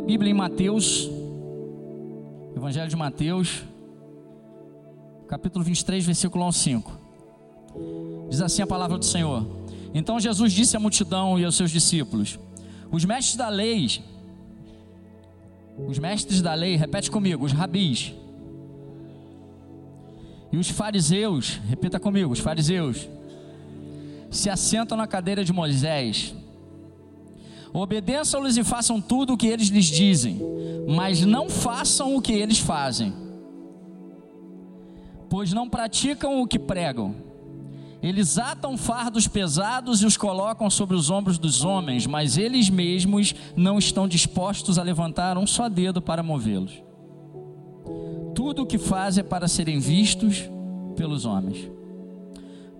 Bíblia em Mateus, Evangelho de Mateus, capítulo 23, versículo 1 ao 5. Diz assim a palavra do Senhor: Então Jesus disse à multidão e aos seus discípulos: Os mestres da lei, os mestres da lei, repete comigo, os rabis, e os fariseus, repita comigo, os fariseus, se assentam na cadeira de Moisés. Obedeçam-lhes e façam tudo o que eles lhes dizem, mas não façam o que eles fazem, pois não praticam o que pregam. Eles atam fardos pesados e os colocam sobre os ombros dos homens, mas eles mesmos não estão dispostos a levantar um só dedo para movê-los. Tudo o que fazem é para serem vistos pelos homens.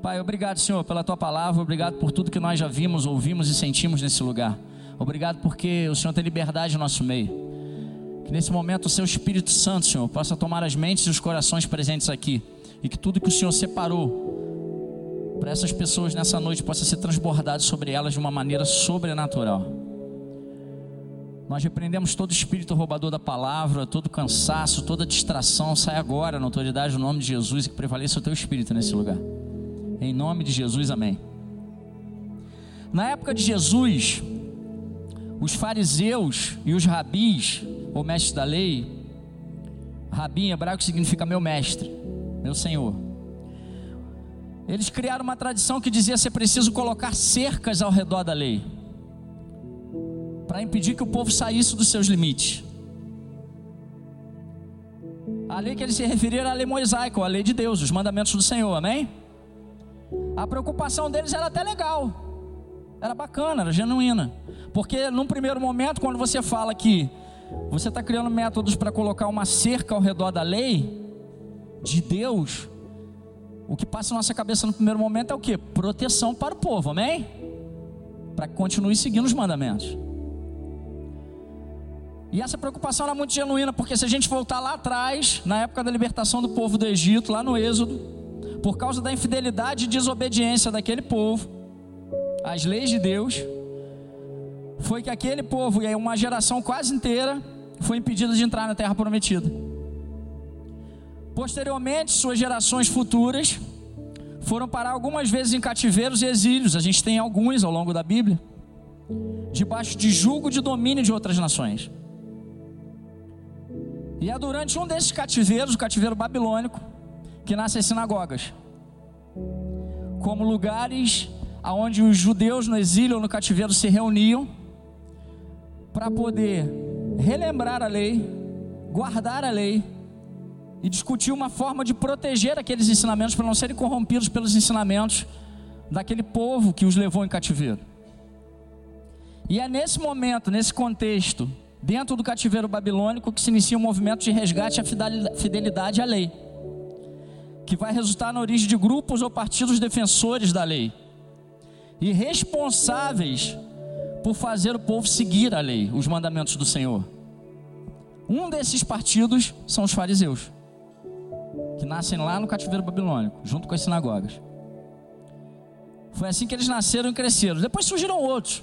Pai, obrigado, Senhor, pela tua palavra, obrigado por tudo que nós já vimos, ouvimos e sentimos nesse lugar. Obrigado porque o Senhor tem liberdade no nosso meio. Que nesse momento o seu Espírito Santo, Senhor, possa tomar as mentes e os corações presentes aqui. E que tudo que o Senhor separou para essas pessoas nessa noite possa ser transbordado sobre elas de uma maneira sobrenatural. Nós repreendemos todo espírito roubador da palavra, todo cansaço, toda distração. Sai agora na autoridade no nome de Jesus e que prevaleça o teu espírito nesse lugar. Em nome de Jesus, amém. Na época de Jesus, os fariseus e os rabis, ou mestres da lei, rabi em hebraico significa meu mestre, meu senhor. Eles criaram uma tradição que dizia ser preciso colocar cercas ao redor da lei, para impedir que o povo saísse dos seus limites. A lei que eles se referiram era a lei mosaica, a lei de Deus, os mandamentos do Senhor, amém? A preocupação deles era até legal, era bacana, era genuína. Porque num primeiro momento, quando você fala que você está criando métodos para colocar uma cerca ao redor da lei de Deus, o que passa na nossa cabeça no primeiro momento é o que? Proteção para o povo, amém? Para que continue seguindo os mandamentos. E essa preocupação era muito genuína, porque se a gente voltar lá atrás, na época da libertação do povo do Egito, lá no Êxodo, por causa da infidelidade e desobediência daquele povo, às leis de Deus, foi que aquele povo e uma geração quase inteira foi impedida de entrar na terra prometida. Posteriormente, suas gerações futuras foram parar algumas vezes em cativeiros e exílios. A gente tem alguns ao longo da Bíblia, debaixo de julgo de domínio de outras nações. E é durante um desses cativeiros, o cativeiro babilônico, que nascem as sinagogas, como lugares aonde os judeus no exílio ou no cativeiro se reuniam para poder relembrar a lei, guardar a lei e discutir uma forma de proteger aqueles ensinamentos para não serem corrompidos pelos ensinamentos daquele povo que os levou em cativeiro. E é nesse momento, nesse contexto, dentro do cativeiro babilônico, que se inicia um movimento de resgate à fidelidade à lei, que vai resultar na origem de grupos ou partidos defensores da lei e responsáveis por fazer o povo seguir a lei, os mandamentos do Senhor. Um desses partidos são os fariseus, que nascem lá no cativeiro babilônico, junto com as sinagogas. Foi assim que eles nasceram e cresceram. Depois surgiram outros.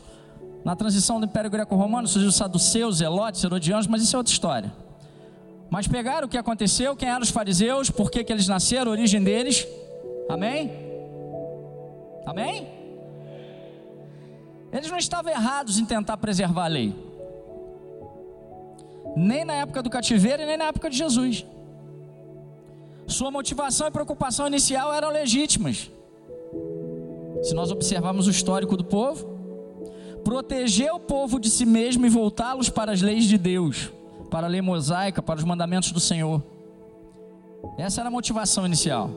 Na transição do Império Greco-Romano surgiu os saduceus, zelotes, herodianos, mas isso é outra história. Mas pegaram o que aconteceu, quem eram os fariseus, por que, que eles nasceram, a origem deles. Amém? Amém? Eles não estavam errados em tentar preservar a lei, nem na época do cativeiro e nem na época de Jesus. Sua motivação e preocupação inicial eram legítimas. Se nós observarmos o histórico do povo, proteger o povo de si mesmo e voltá-los para as leis de Deus, para a lei mosaica, para os mandamentos do Senhor. Essa era a motivação inicial.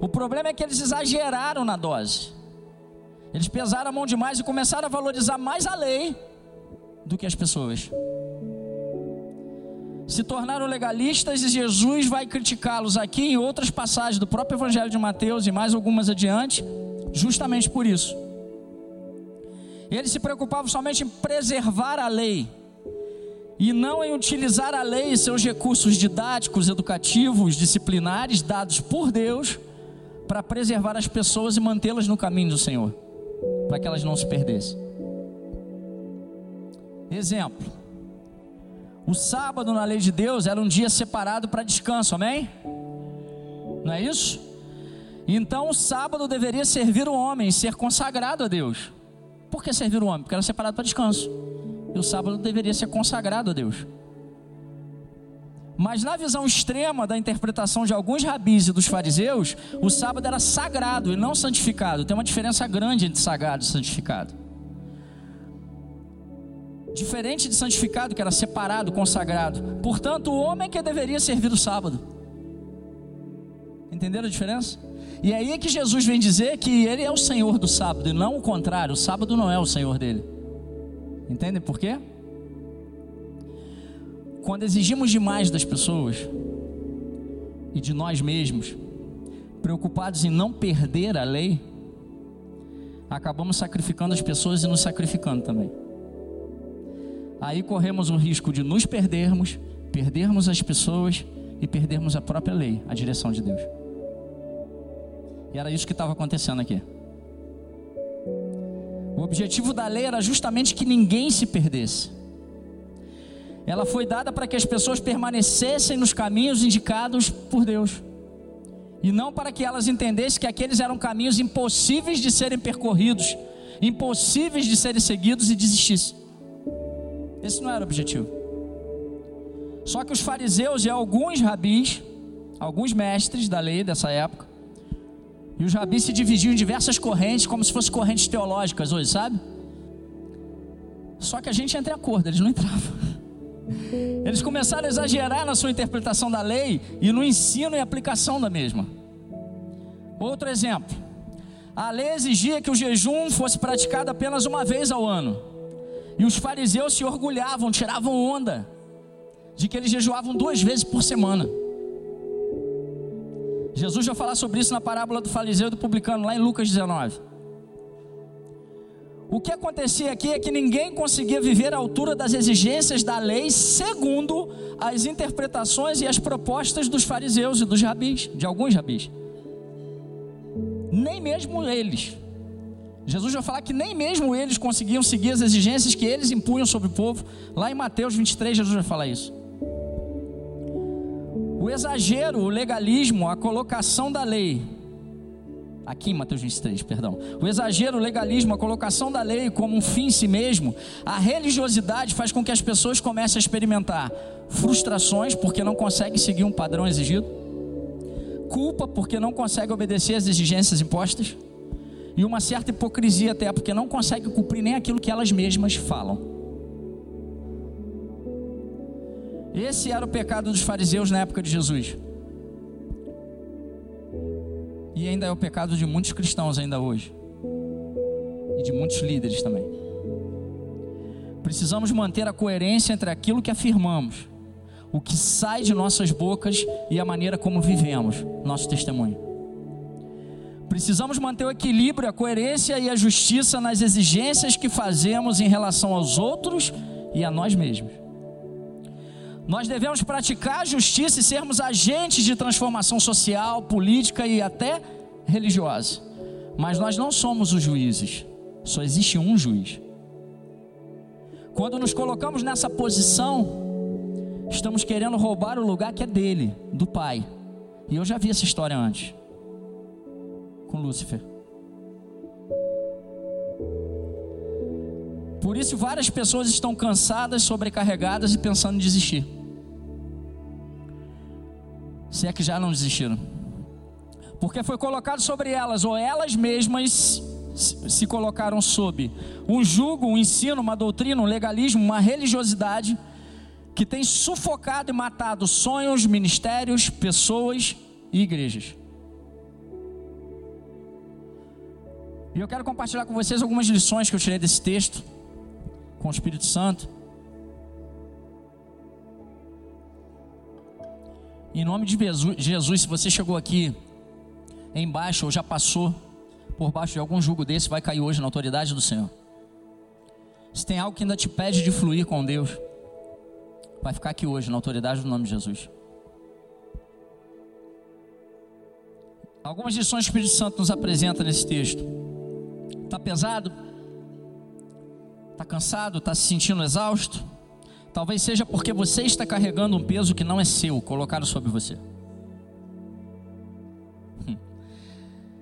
O problema é que eles exageraram na dose. Eles pesaram a mão demais e começaram a valorizar mais a lei do que as pessoas. Se tornaram legalistas e Jesus vai criticá-los aqui em outras passagens do próprio Evangelho de Mateus e mais algumas adiante, justamente por isso. Eles se preocupavam somente em preservar a lei e não em utilizar a lei e seus recursos didáticos, educativos, disciplinares dados por Deus para preservar as pessoas e mantê-las no caminho do Senhor para que elas não se perdessem. Exemplo: O sábado na lei de Deus era um dia separado para descanso, amém? Não é isso? Então o sábado deveria servir o homem, ser consagrado a Deus. Por que servir o homem? Porque era separado para descanso. E o sábado deveria ser consagrado a Deus. Mas na visão extrema da interpretação de alguns rabis e dos fariseus, o sábado era sagrado e não santificado. Tem uma diferença grande entre sagrado e santificado. Diferente de santificado, que era separado, consagrado. Portanto, o homem que deveria servir o sábado. Entenderam a diferença? E é aí que Jesus vem dizer que ele é o Senhor do sábado, e não o contrário, o sábado não é o Senhor dele. Entendem por quê? Quando exigimos demais das pessoas e de nós mesmos, preocupados em não perder a lei, acabamos sacrificando as pessoas e nos sacrificando também. Aí corremos o risco de nos perdermos, perdermos as pessoas e perdermos a própria lei, a direção de Deus. E era isso que estava acontecendo aqui. O objetivo da lei era justamente que ninguém se perdesse. Ela foi dada para que as pessoas permanecessem nos caminhos indicados por Deus. E não para que elas entendessem que aqueles eram caminhos impossíveis de serem percorridos, impossíveis de serem seguidos e desistissem. Esse não era o objetivo. Só que os fariseus e alguns rabis, alguns mestres da lei dessa época, e os rabis se dividiam em diversas correntes, como se fossem correntes teológicas hoje, sabe? Só que a gente entra em acordo, eles não entravam. Eles começaram a exagerar na sua interpretação da lei e no ensino e aplicação da mesma. Outro exemplo: a lei exigia que o jejum fosse praticado apenas uma vez ao ano. E os fariseus se orgulhavam, tiravam onda de que eles jejuavam duas vezes por semana. Jesus vai falar sobre isso na parábola do fariseu e do publicano, lá em Lucas 19. O que acontecia aqui é que ninguém conseguia viver à altura das exigências da lei, segundo as interpretações e as propostas dos fariseus e dos rabis, de alguns rabis. Nem mesmo eles. Jesus vai falar que nem mesmo eles conseguiam seguir as exigências que eles impunham sobre o povo. Lá em Mateus 23, Jesus vai falar isso. O exagero, o legalismo, a colocação da lei. Aqui em Mateus 23, perdão. O exagero, o legalismo, a colocação da lei como um fim em si mesmo, a religiosidade faz com que as pessoas comecem a experimentar frustrações porque não conseguem seguir um padrão exigido, culpa porque não conseguem obedecer às exigências impostas, e uma certa hipocrisia até porque não conseguem cumprir nem aquilo que elas mesmas falam. Esse era o pecado dos fariseus na época de Jesus. E ainda é o pecado de muitos cristãos ainda hoje. E de muitos líderes também. Precisamos manter a coerência entre aquilo que afirmamos, o que sai de nossas bocas e a maneira como vivemos nosso testemunho. Precisamos manter o equilíbrio, a coerência e a justiça nas exigências que fazemos em relação aos outros e a nós mesmos. Nós devemos praticar a justiça e sermos agentes de transformação social, política e até religiosa. Mas nós não somos os juízes, só existe um juiz. Quando nos colocamos nessa posição, estamos querendo roubar o lugar que é dele, do Pai. E eu já vi essa história antes, com Lúcifer. Por isso, várias pessoas estão cansadas, sobrecarregadas e pensando em desistir. Se é que já não desistiram. Porque foi colocado sobre elas, ou elas mesmas se colocaram sob um jugo, um ensino, uma doutrina, um legalismo, uma religiosidade que tem sufocado e matado sonhos, ministérios, pessoas e igrejas. E eu quero compartilhar com vocês algumas lições que eu tirei desse texto com o Espírito Santo. Em nome de Jesus, se você chegou aqui embaixo ou já passou por baixo de algum jugo desse, vai cair hoje na autoridade do Senhor. Se tem algo que ainda te pede de fluir com Deus, vai ficar aqui hoje na autoridade do nome de Jesus. Algumas lições que o Espírito Santo nos apresenta nesse texto. Está pesado? Está cansado? Está se sentindo exausto? Talvez seja porque você está carregando um peso que não é seu, colocado sobre você.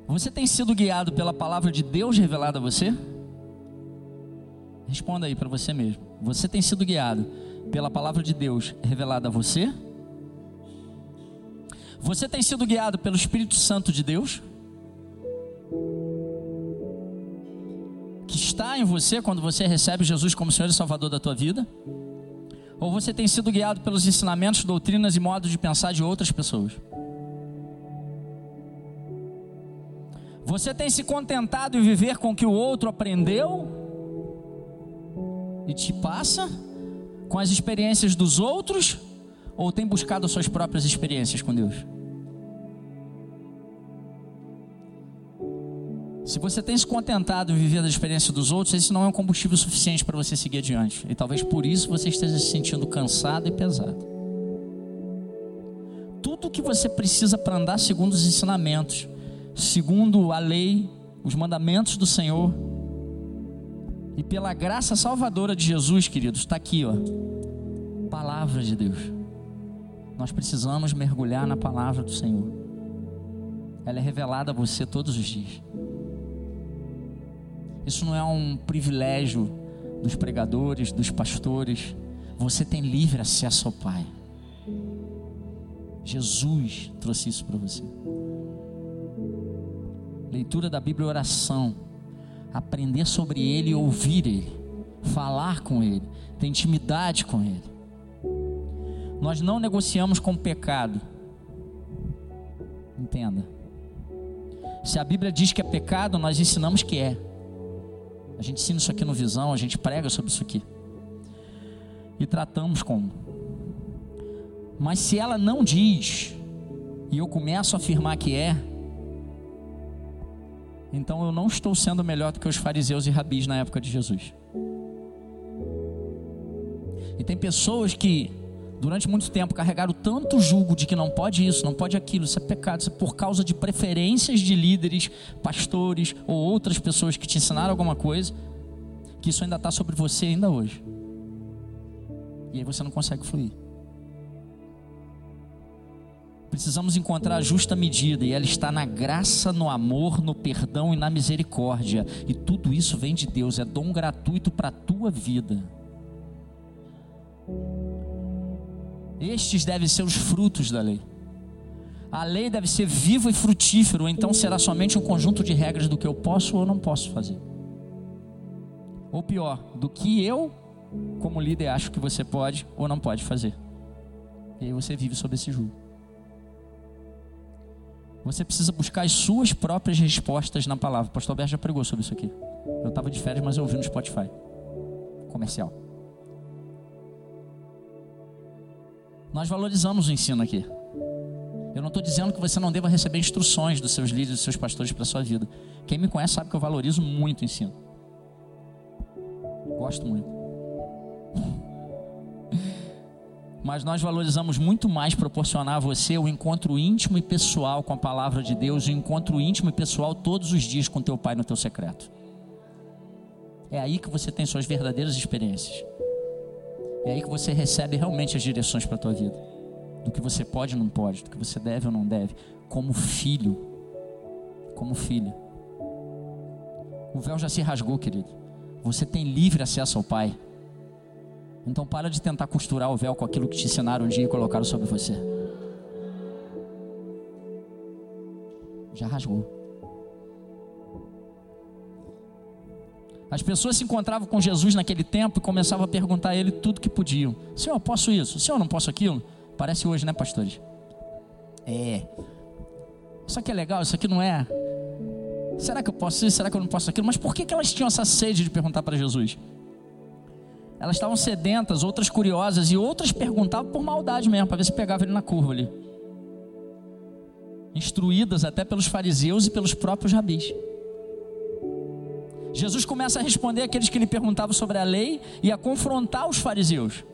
Você tem sido guiado pela palavra de Deus revelada a você? Responda aí para você mesmo. Você tem sido guiado pela palavra de Deus revelada a você? Você tem sido guiado pelo Espírito Santo de Deus? Que está em você quando você recebe Jesus como Senhor e Salvador da tua vida? Ou você tem sido guiado pelos ensinamentos, doutrinas e modos de pensar de outras pessoas? Você tem se contentado em viver com o que o outro aprendeu e te passa com as experiências dos outros? Ou tem buscado suas próprias experiências com Deus? Se você tem se contentado em viver da experiência dos outros, esse não é um combustível suficiente para você seguir adiante. E talvez por isso você esteja se sentindo cansado e pesado. Tudo o que você precisa para andar segundo os ensinamentos, segundo a lei, os mandamentos do Senhor, e pela graça salvadora de Jesus, queridos, está aqui, ó. Palavra de Deus. Nós precisamos mergulhar na palavra do Senhor. Ela é revelada a você todos os dias. Isso não é um privilégio dos pregadores, dos pastores. Você tem livre acesso ao Pai. Jesus trouxe isso para você. Leitura da Bíblia, oração, aprender sobre Ele ouvir Ele, falar com Ele, ter intimidade com Ele. Nós não negociamos com o pecado. Entenda. Se a Bíblia diz que é pecado, nós ensinamos que é. A gente ensina isso aqui no Visão, a gente prega sobre isso aqui. E tratamos como. Mas se ela não diz, e eu começo a afirmar que é, então eu não estou sendo melhor do que os fariseus e rabis na época de Jesus. E tem pessoas que durante muito tempo carregaram tanto jugo de que não pode isso, não pode aquilo, isso é pecado, isso é por causa de preferências de líderes, pastores ou outras pessoas que te ensinaram alguma coisa, que isso ainda está sobre você ainda hoje. E aí você não consegue fluir. Precisamos encontrar a justa medida, e ela está na graça, no amor, no perdão e na misericórdia. E tudo isso vem de Deus, é dom gratuito para a tua vida. Estes devem ser os frutos da lei. A lei deve ser viva e frutífera, ou então será somente um conjunto de regras do que eu posso ou não posso fazer. Ou pior, do que eu, como líder, acho que você pode ou não pode fazer. E aí você vive sob esse julgo. Você precisa buscar as suas próprias respostas na palavra. O pastor Alberto já pregou sobre isso aqui. Eu estava de férias, mas eu ouvi no Spotify. Comercial. Nós valorizamos o ensino aqui. Eu não estou dizendo que você não deva receber instruções dos seus líderes, dos seus pastores para a sua vida. Quem me conhece sabe que eu valorizo muito o ensino. Gosto muito. Mas nós valorizamos muito mais proporcionar a você o encontro íntimo e pessoal com a palavra de Deus, o encontro íntimo e pessoal todos os dias com teu pai no teu secreto. É aí que você tem suas verdadeiras experiências. É aí que você recebe realmente as direções para a tua vida. Do que você pode ou não pode, do que você deve ou não deve. Como filho. Como filho. O véu já se rasgou, querido. Você tem livre acesso ao Pai. Então para de tentar costurar o véu com aquilo que te ensinaram um dia e colocaram sobre você. Já rasgou. As pessoas se encontravam com Jesus naquele tempo e começavam a perguntar a ele tudo que podiam. Senhor, posso isso? Senhor, não posso aquilo? Parece hoje, né, pastores? É. Isso aqui é legal, isso aqui não é. Será que eu posso isso? Será que eu não posso aquilo? Mas por que, que elas tinham essa sede de perguntar para Jesus? Elas estavam sedentas, outras curiosas e outras perguntavam por maldade mesmo, para ver se pegava ele na curva ali. Instruídas até pelos fariseus e pelos próprios rabis. Jesus começa a responder aqueles que lhe perguntavam sobre a lei e a confrontar os fariseus,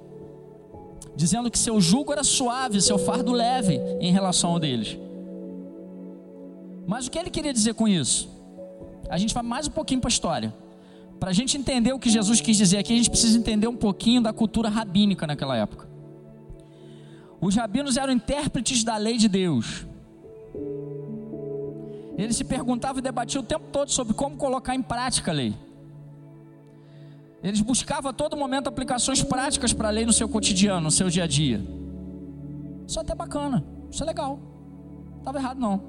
dizendo que seu jugo era suave, seu fardo leve em relação ao deles. Mas o que ele queria dizer com isso? A gente vai mais um pouquinho para a história. Para a gente entender o que Jesus quis dizer aqui, a gente precisa entender um pouquinho da cultura rabínica naquela época. Os rabinos eram intérpretes da lei de Deus. Eles se perguntavam e debatiam o tempo todo sobre como colocar em prática a lei. Eles buscavam a todo momento aplicações práticas para a lei no seu cotidiano, no seu dia a dia. Isso é até bacana, isso é legal. Não estava errado não.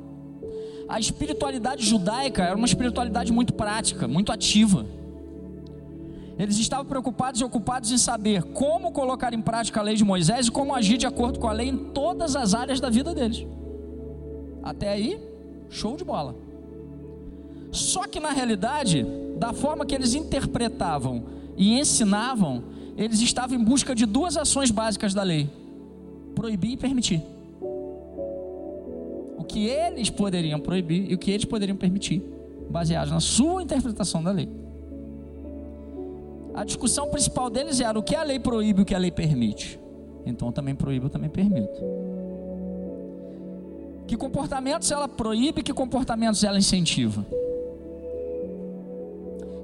A espiritualidade judaica era uma espiritualidade muito prática, muito ativa. Eles estavam preocupados e ocupados em saber como colocar em prática a lei de Moisés e como agir de acordo com a lei em todas as áreas da vida deles. Até aí, show de bola. Só que na realidade, da forma que eles interpretavam e ensinavam, eles estavam em busca de duas ações básicas da lei: proibir e permitir. O que eles poderiam proibir e o que eles poderiam permitir, baseado na sua interpretação da lei. A discussão principal deles era o que a lei proíbe e o que a lei permite. Então também proíbo, eu também permito. Que comportamentos ela proíbe, que comportamentos ela incentiva?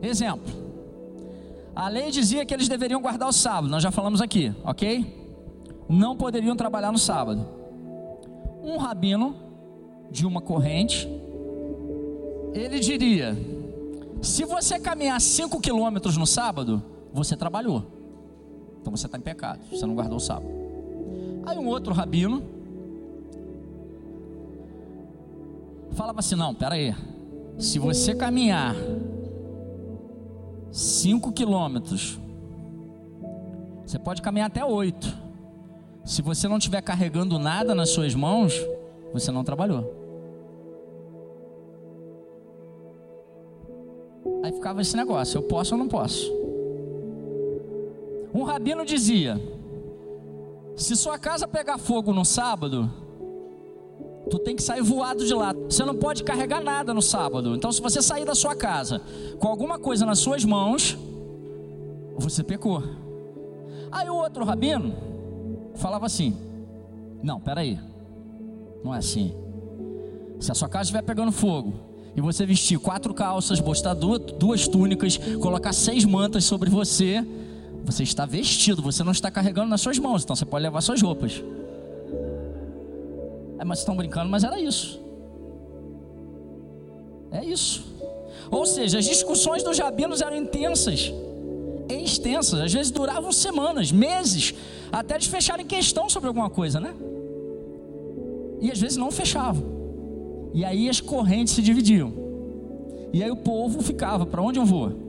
Exemplo. A lei dizia que eles deveriam guardar o sábado, nós já falamos aqui, ok? Não poderiam trabalhar no sábado. Um rabino de uma corrente, ele diria: se você caminhar 5 quilômetros no sábado, você trabalhou. Então você está em pecado, você não guardou o sábado. Aí um outro rabino falava assim: não, pera aí. Se você caminhar 5 quilômetros. Você pode caminhar até 8. Se você não estiver carregando nada nas suas mãos, você não trabalhou. Ficava esse negócio: eu posso ou não posso? Um rabino dizia: se sua casa pegar fogo no sábado, Tu tem que sair voado de lá. Você não pode carregar nada no sábado. Então, se você sair da sua casa com alguma coisa nas suas mãos, você pecou. Aí o outro rabino falava assim: Não, peraí, não é assim. Se a sua casa estiver pegando fogo e você vestir quatro calças, botar duas, túnicas, colocar seis mantas sobre você, você está vestido, você não está carregando nas suas mãos, então você pode levar suas roupas. É, mas estão brincando, mas era isso. É isso. Ou seja, as discussões dos rabinos eram intensas, extensas, às vezes duravam semanas, meses, até eles fecharem questão sobre alguma coisa, né? E às vezes não fechavam. E aí as correntes se dividiam. E aí o povo ficava, para onde eu vou?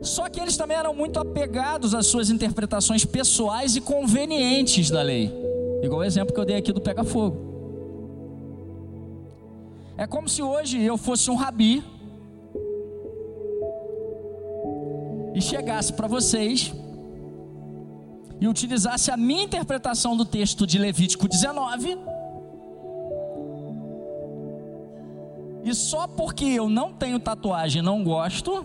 Só que eles também eram muito apegados às suas interpretações pessoais e convenientes da lei. Igual o exemplo que eu dei aqui do pega-fogo. É como se hoje eu fosse um rabi e chegasse para vocês e utilizasse a minha interpretação do texto de Levítico 19. E só porque eu não tenho tatuagem e não gosto,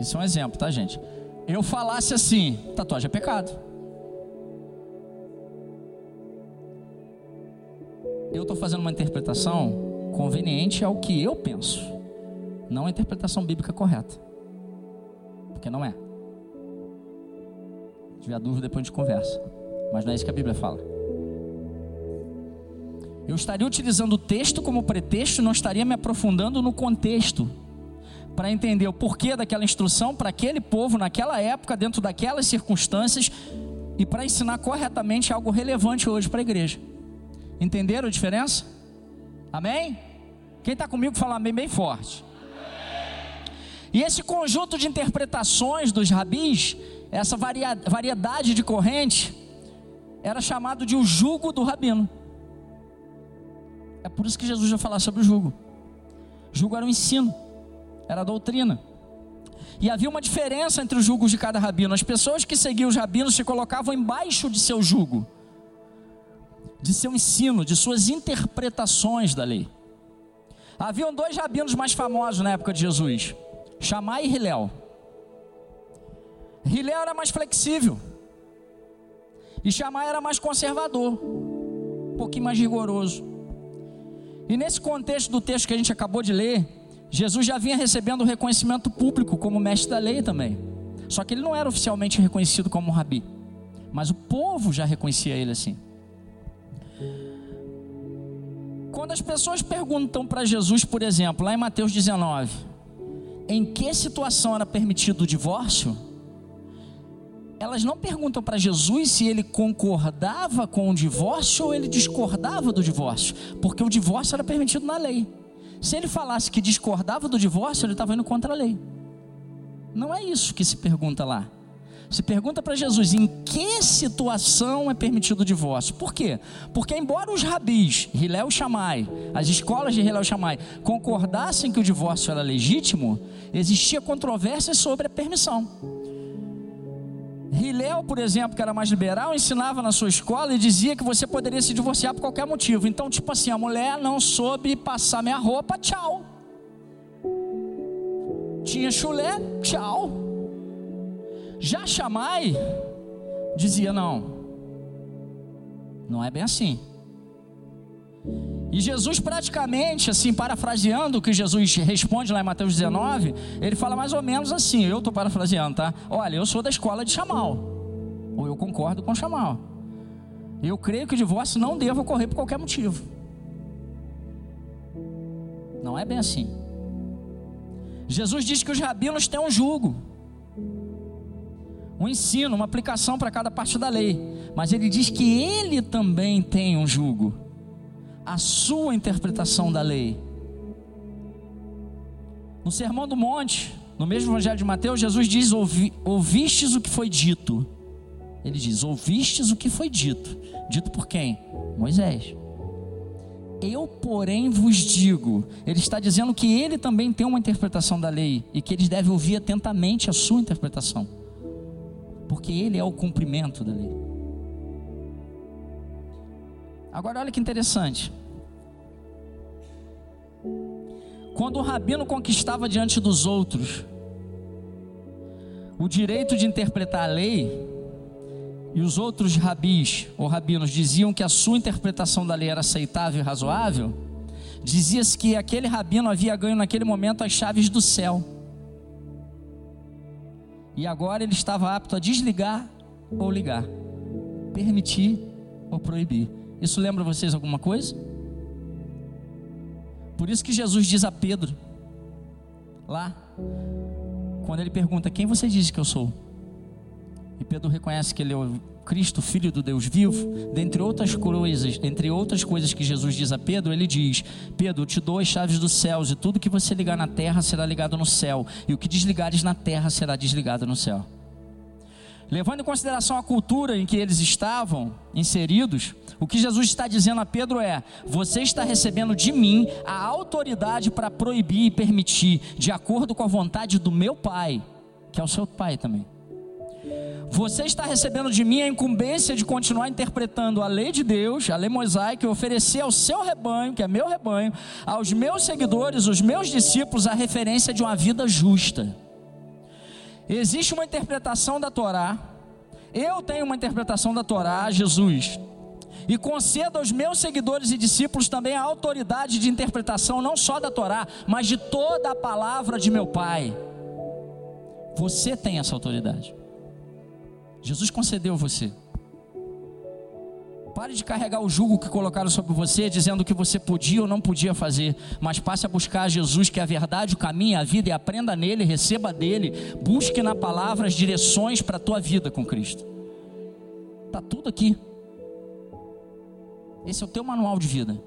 isso é um exemplo, tá, gente? Eu falasse assim: tatuagem é pecado. eu estou fazendo uma interpretação conveniente ao que eu penso, não a interpretação bíblica correta, porque não é. Se tiver dúvida, depois a gente conversa, mas não é isso que a Bíblia fala. Eu estaria utilizando o texto como pretexto, não estaria me aprofundando no contexto para entender o porquê daquela instrução para aquele povo naquela época, dentro daquelas circunstâncias e para ensinar corretamente algo relevante hoje para a igreja. Entenderam a diferença? Amém? Quem está comigo fala amém bem forte. E esse conjunto de interpretações dos rabis, essa variedade de corrente, era chamado de o jugo do rabino. É por isso que Jesus vai falar sobre o jugo. O jugo era o ensino, era doutrina. E havia uma diferença entre os jugos de cada rabino. As pessoas que seguiam os rabinos se colocavam embaixo de seu jugo de seu ensino, de suas interpretações da lei. Haviam dois rabinos mais famosos na época de Jesus, Shammai e Hilel. Hilel era mais flexível e Shammai era mais conservador, um pouquinho mais rigoroso. E nesse contexto do texto que a gente acabou de ler, Jesus já vinha recebendo reconhecimento público como mestre da lei também. Só que ele não era oficialmente reconhecido como rabi, mas o povo já reconhecia ele assim. Quando as pessoas perguntam para Jesus, por exemplo, lá em Mateus 19, em que situação era permitido o divórcio? Elas não perguntam para Jesus se ele concordava com o divórcio ou ele discordava do divórcio, porque o divórcio era permitido na lei. Se ele falasse que discordava do divórcio, ele estava indo contra a lei. Não é isso que se pergunta lá. Se pergunta para Jesus em que situação é permitido o divórcio. Por quê? Porque, embora os rabis, Hilel Shammai, as escolas de Hilel e Shammai, concordassem que o divórcio era legítimo, existia controvérsia sobre a permissão. Hilel, por exemplo, que era mais liberal, ensinava na sua escola e dizia que você poderia se divorciar por qualquer motivo. Então, tipo assim, a mulher não soube passar minha roupa, tchau. Tinha chulé, tchau. Já Chamai dizia não. Não é bem assim. E Jesus praticamente, assim, parafraseando o que Jesus responde lá em Mateus 19, ele fala mais ou menos assim, eu estou parafraseando, tá? Olha, eu sou da escola de Chamal, ou eu concordo com Chamal. Eu creio que o divórcio não deva ocorrer por qualquer motivo. Não é bem assim. Jesus diz que os rabinos têm um jugo, um ensino, uma aplicação para cada parte da lei, mas ele diz que ele também tem um jugo a sua interpretação da lei. No Sermão do Monte, no mesmo Evangelho de Mateus, Jesus diz: Ouvi, Ouvistes o que foi dito. Ele diz: Ouvistes o que foi dito. Dito por quem? Moisés. Eu, porém, vos digo. Ele está dizendo que ele também tem uma interpretação da lei e que eles devem ouvir atentamente a sua interpretação, porque ele é o cumprimento da lei. Agora olha que interessante. Quando o rabino conquistava diante dos outros o direito de interpretar a lei, e os outros rabis ou rabinos diziam que a sua interpretação da lei era aceitável e razoável, dizia-se que aquele rabino havia ganho naquele momento as chaves do céu. E agora ele estava apto a desligar ou ligar, permitir ou proibir. Isso lembra vocês alguma coisa? Por isso que Jesus diz a Pedro, lá, quando ele pergunta: Quem você diz que eu sou? E Pedro reconhece que ele é o Cristo, filho do Deus vivo, dentre outras coisas, entre outras coisas que Jesus diz a Pedro, ele diz: Pedro, eu te dou as chaves dos céus, e tudo que você ligar na terra será ligado no céu, e o que desligares na terra será desligado no céu. Levando em consideração a cultura em que eles estavam inseridos, o que Jesus está dizendo a Pedro é: Você está recebendo de mim a autoridade para proibir e permitir, de acordo com a vontade do meu Pai, que é o seu Pai também. Você está recebendo de mim a incumbência de continuar interpretando a lei de Deus, a lei mosaica, e oferecer ao seu rebanho, que é meu rebanho, aos meus seguidores, os meus discípulos, a referência de uma vida justa. Existe uma interpretação da Torá. Eu tenho uma interpretação da Torá, Jesus. E concedo aos meus seguidores e discípulos também a autoridade de interpretação, não só da Torá, mas de toda a palavra de meu Pai. Você tem essa autoridade. Jesus concedeu você. Pare de carregar o jugo que colocaram sobre você, dizendo que você podia ou não podia fazer, mas passe a buscar Jesus, que é a verdade, o caminho, a vida, e aprenda nele, receba dele. Busque na palavra as direções para a tua vida com Cristo. Está tudo aqui. Esse é o teu manual de vida.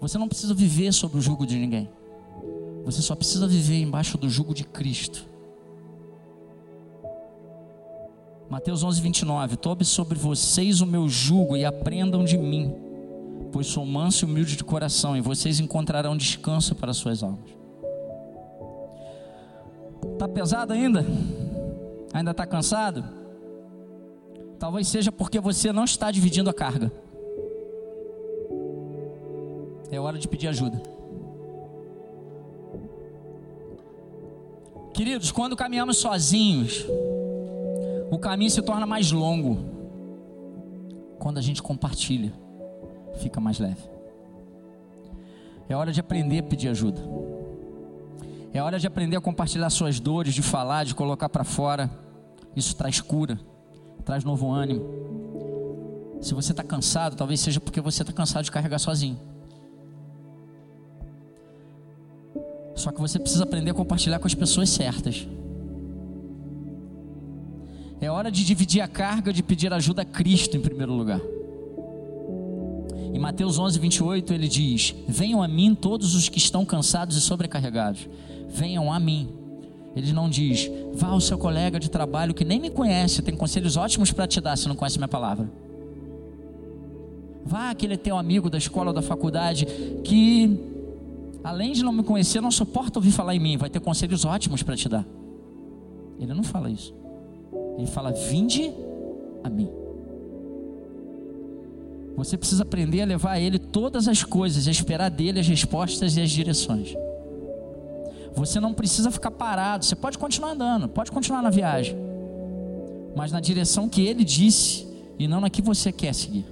Você não precisa viver sob o jugo de ninguém. Você só precisa viver embaixo do jugo de Cristo. Mateus 11, 29. Tobe sobre vocês o meu jugo e aprendam de mim, pois sou manso e humilde de coração, e vocês encontrarão descanso para suas almas. Está pesado ainda? Ainda está cansado? Talvez seja porque você não está dividindo a carga. É hora de pedir ajuda. Queridos, quando caminhamos sozinhos, o caminho se torna mais longo. Quando a gente compartilha, fica mais leve. É hora de aprender a pedir ajuda. É hora de aprender a compartilhar suas dores, de falar, de colocar para fora. Isso traz cura, traz novo ânimo. Se você está cansado, talvez seja porque você está cansado de carregar sozinho. Só que você precisa aprender a compartilhar com as pessoas certas. É hora de dividir a carga, de pedir ajuda a Cristo em primeiro lugar. Em Mateus 11, 28, ele diz: Venham a mim todos os que estão cansados e sobrecarregados. Venham a mim. Ele não diz: Vá ao seu colega de trabalho que nem me conhece, tem conselhos ótimos para te dar se não conhece minha palavra. Vá aquele teu amigo da escola ou da faculdade que, além de não me conhecer, não suporta ouvir falar em mim, vai ter conselhos ótimos para te dar. Ele não fala isso. Ele fala: Vinde a mim. Você precisa aprender a levar a Ele todas as coisas, a esperar dele as respostas e as direções. Você não precisa ficar parado, você pode continuar andando, pode continuar na viagem, mas na direção que Ele disse e não na que você quer seguir.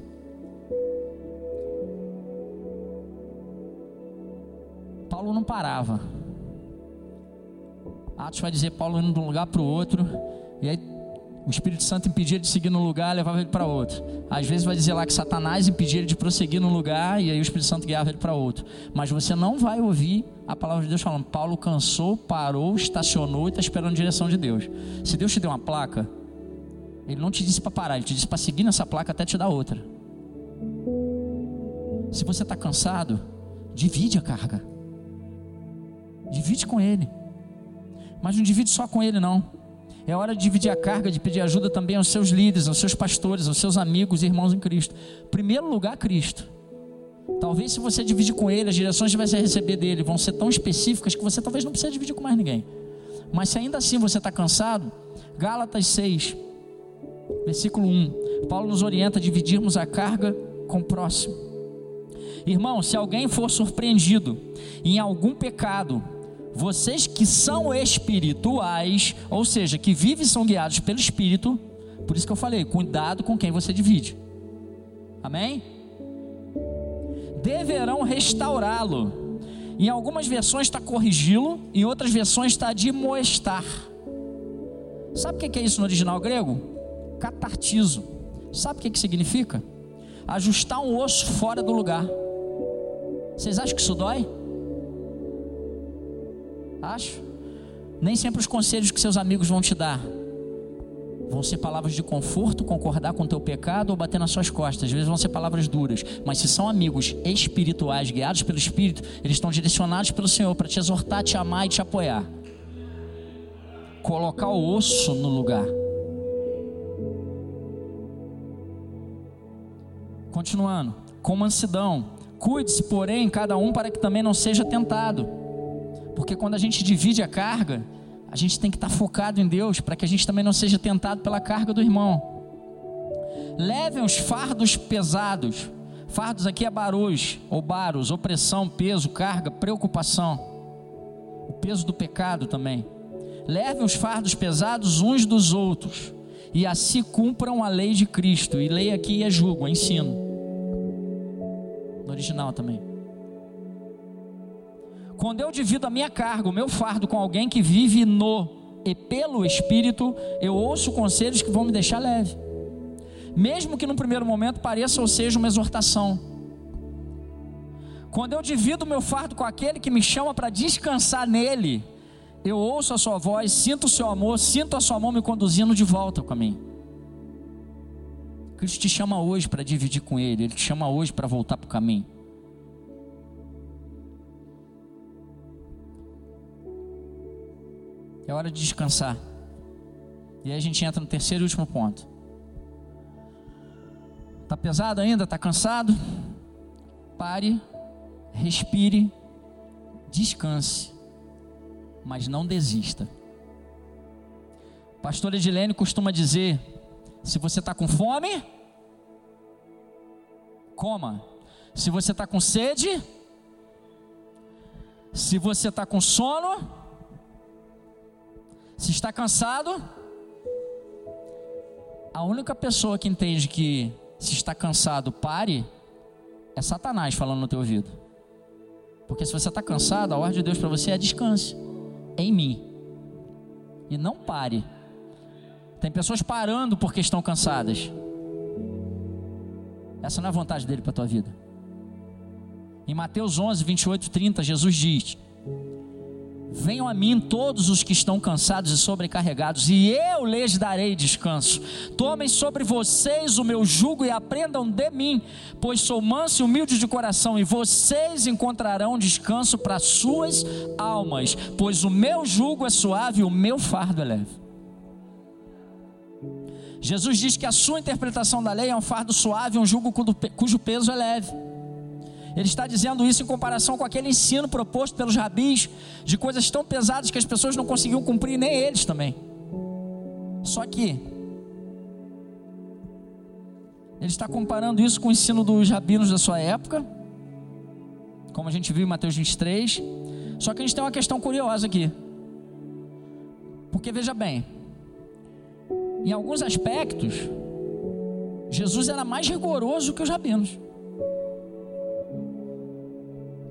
Paulo não parava. Atos vai dizer Paulo indo de um lugar para o outro, e aí o Espírito Santo impedia de seguir num lugar, levava ele para outro. Às vezes vai dizer lá que Satanás impedia ele de prosseguir num lugar e aí o Espírito Santo guiava ele para outro. Mas você não vai ouvir a palavra de Deus falando: Paulo cansou, parou, estacionou e está esperando a direção de Deus. Se Deus te deu uma placa, ele não te disse para parar, ele te disse para seguir nessa placa até te dar outra. Se você está cansado, divide a carga. Divide com ele. Mas não divide só com ele, não. É hora de dividir a carga, de pedir ajuda também aos seus líderes, aos seus pastores, aos seus amigos e irmãos em Cristo. Primeiro lugar, Cristo. Talvez se você dividir com ele, as direções que você receber dele vão ser tão específicas que você talvez não precise dividir com mais ninguém. Mas se ainda assim você está cansado, Gálatas 6, versículo 1. Paulo nos orienta a dividirmos a carga com o próximo. Irmão, se alguém for surpreendido em algum pecado, vocês que são espirituais, ou seja, que vivem e são guiados pelo Espírito, por isso que eu falei, cuidado com quem você divide. Amém? Deverão restaurá-lo. Em algumas versões está corrigi-lo, em outras versões está admoestar. Sabe o que é isso no original grego? Catartizo. Sabe o que significa? Ajustar um osso fora do lugar. Vocês acham que isso dói? Acho. Nem sempre os conselhos que seus amigos vão te dar vão ser palavras de conforto, concordar com o teu pecado ou bater nas suas costas. Às vezes vão ser palavras duras, mas se são amigos espirituais, guiados pelo Espírito, eles estão direcionados pelo Senhor para te exortar, te amar e te apoiar. Colocar o osso no lugar. Continuando, com mansidão, cuide-se, porém, cada um para que também não seja tentado. Porque quando a gente divide a carga, a gente tem que estar focado em Deus para que a gente também não seja tentado pela carga do irmão. Levem os fardos pesados. Fardos aqui é barus, ou baros, opressão, peso, carga, preocupação. O peso do pecado também. Levem os fardos pesados uns dos outros e assim cumpram a lei de Cristo. E lei aqui é julgo, é ensino. No original também. Quando eu divido a minha carga, o meu fardo com alguém que vive no e pelo Espírito, eu ouço conselhos que vão me deixar leve. Mesmo que no primeiro momento pareça ou seja uma exortação. Quando eu divido o meu fardo com aquele que me chama para descansar nele, eu ouço a sua voz, sinto o seu amor, sinto a sua mão me conduzindo de volta com mim. Cristo te chama hoje para dividir com Ele, Ele te chama hoje para voltar para o caminho. É hora de descansar. E aí a gente entra no terceiro e último ponto. Tá pesado ainda? Tá cansado? Pare, respire, descanse, mas não desista. Pastor Edilene costuma dizer: se você está com fome, coma. Se você está com sede, se você está com sono, se está cansado, a única pessoa que entende que se está cansado, pare, é Satanás falando no teu ouvido. Porque se você está cansado, a ordem de Deus para você é descanse. em mim. E não pare. Tem pessoas parando porque estão cansadas. Essa não é a vontade dele para a tua vida. Em Mateus 11, 28, 30, Jesus diz: Venham a mim todos os que estão cansados e sobrecarregados, e eu lhes darei descanso. Tomem sobre vocês o meu jugo e aprendam de mim, pois sou manso e humilde de coração, e vocês encontrarão descanso para suas almas, pois o meu jugo é suave e o meu fardo é leve. Jesus diz que a sua interpretação da lei é um fardo suave, um jugo cujo peso é leve. Ele está dizendo isso em comparação com aquele ensino proposto pelos rabis, de coisas tão pesadas que as pessoas não conseguiam cumprir, nem eles também. Só que, ele está comparando isso com o ensino dos rabinos da sua época, como a gente viu em Mateus 23. Só que a gente tem uma questão curiosa aqui. Porque veja bem, em alguns aspectos, Jesus era mais rigoroso que os rabinos.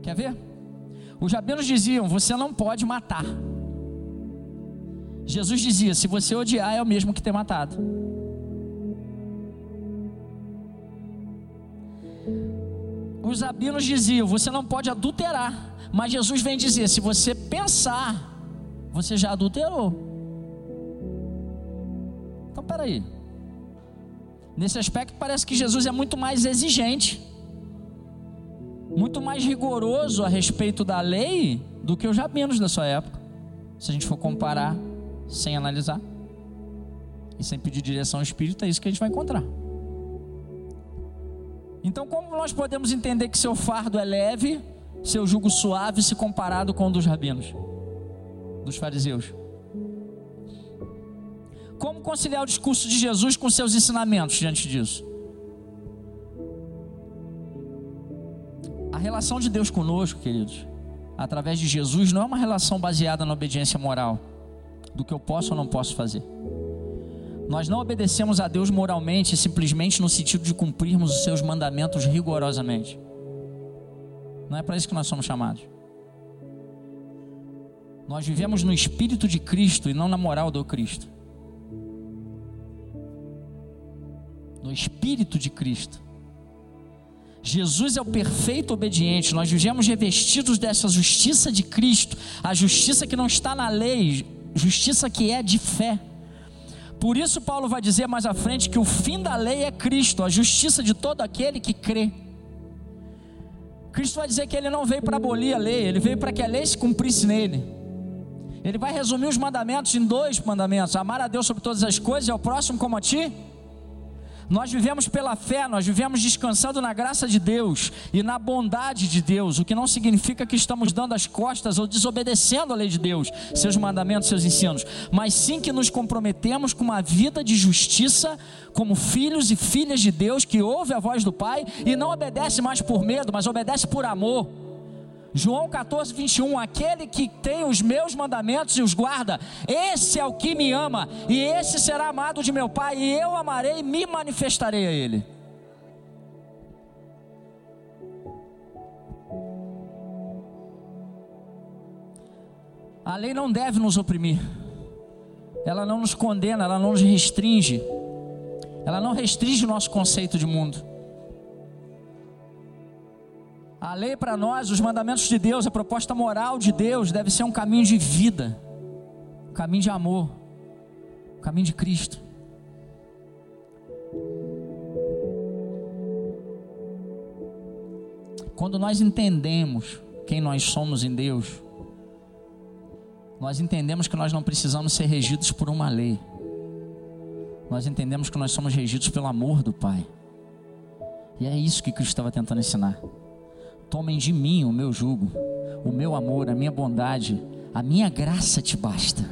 Quer ver? Os rabinos diziam: você não pode matar. Jesus dizia: se você odiar, é o mesmo que ter matado. Os rabinos diziam: você não pode adulterar. Mas Jesus vem dizer: se você pensar, você já adulterou. Então, peraí. Nesse aspecto, parece que Jesus é muito mais exigente muito mais rigoroso a respeito da lei do que os rabinos da sua época. Se a gente for comparar sem analisar e sem pedir direção espírita, é isso que a gente vai encontrar. Então, como nós podemos entender que seu fardo é leve, seu jugo suave, se comparado com o dos rabinos, dos fariseus? Como conciliar o discurso de Jesus com seus ensinamentos diante disso? A relação de Deus conosco, queridos, através de Jesus, não é uma relação baseada na obediência moral, do que eu posso ou não posso fazer. Nós não obedecemos a Deus moralmente, simplesmente no sentido de cumprirmos os seus mandamentos rigorosamente. Não é para isso que nós somos chamados. Nós vivemos no espírito de Cristo e não na moral do Cristo. No espírito de Cristo. Jesus é o perfeito obediente. Nós vivemos revestidos dessa justiça de Cristo, a justiça que não está na lei, justiça que é de fé. Por isso, Paulo vai dizer mais à frente que o fim da lei é Cristo, a justiça de todo aquele que crê. Cristo vai dizer que ele não veio para abolir a lei, ele veio para que a lei se cumprisse nele. Ele vai resumir os mandamentos em dois mandamentos: amar a Deus sobre todas as coisas e ao próximo como a ti. Nós vivemos pela fé, nós vivemos descansando na graça de Deus e na bondade de Deus, o que não significa que estamos dando as costas ou desobedecendo a lei de Deus, seus mandamentos, seus ensinos, mas sim que nos comprometemos com uma vida de justiça como filhos e filhas de Deus que ouve a voz do Pai e não obedece mais por medo, mas obedece por amor. João 14, 21, aquele que tem os meus mandamentos e os guarda, esse é o que me ama, e esse será amado de meu Pai, e eu amarei e me manifestarei a ele. A lei não deve nos oprimir, ela não nos condena, ela não nos restringe, ela não restringe o nosso conceito de mundo. A lei para nós, os mandamentos de Deus, a proposta moral de Deus deve ser um caminho de vida, um caminho de amor, um caminho de Cristo. Quando nós entendemos quem nós somos em Deus, nós entendemos que nós não precisamos ser regidos por uma lei. Nós entendemos que nós somos regidos pelo amor do Pai. E é isso que Cristo estava tentando ensinar. Tomem de mim o meu jugo, o meu amor, a minha bondade, a minha graça te basta.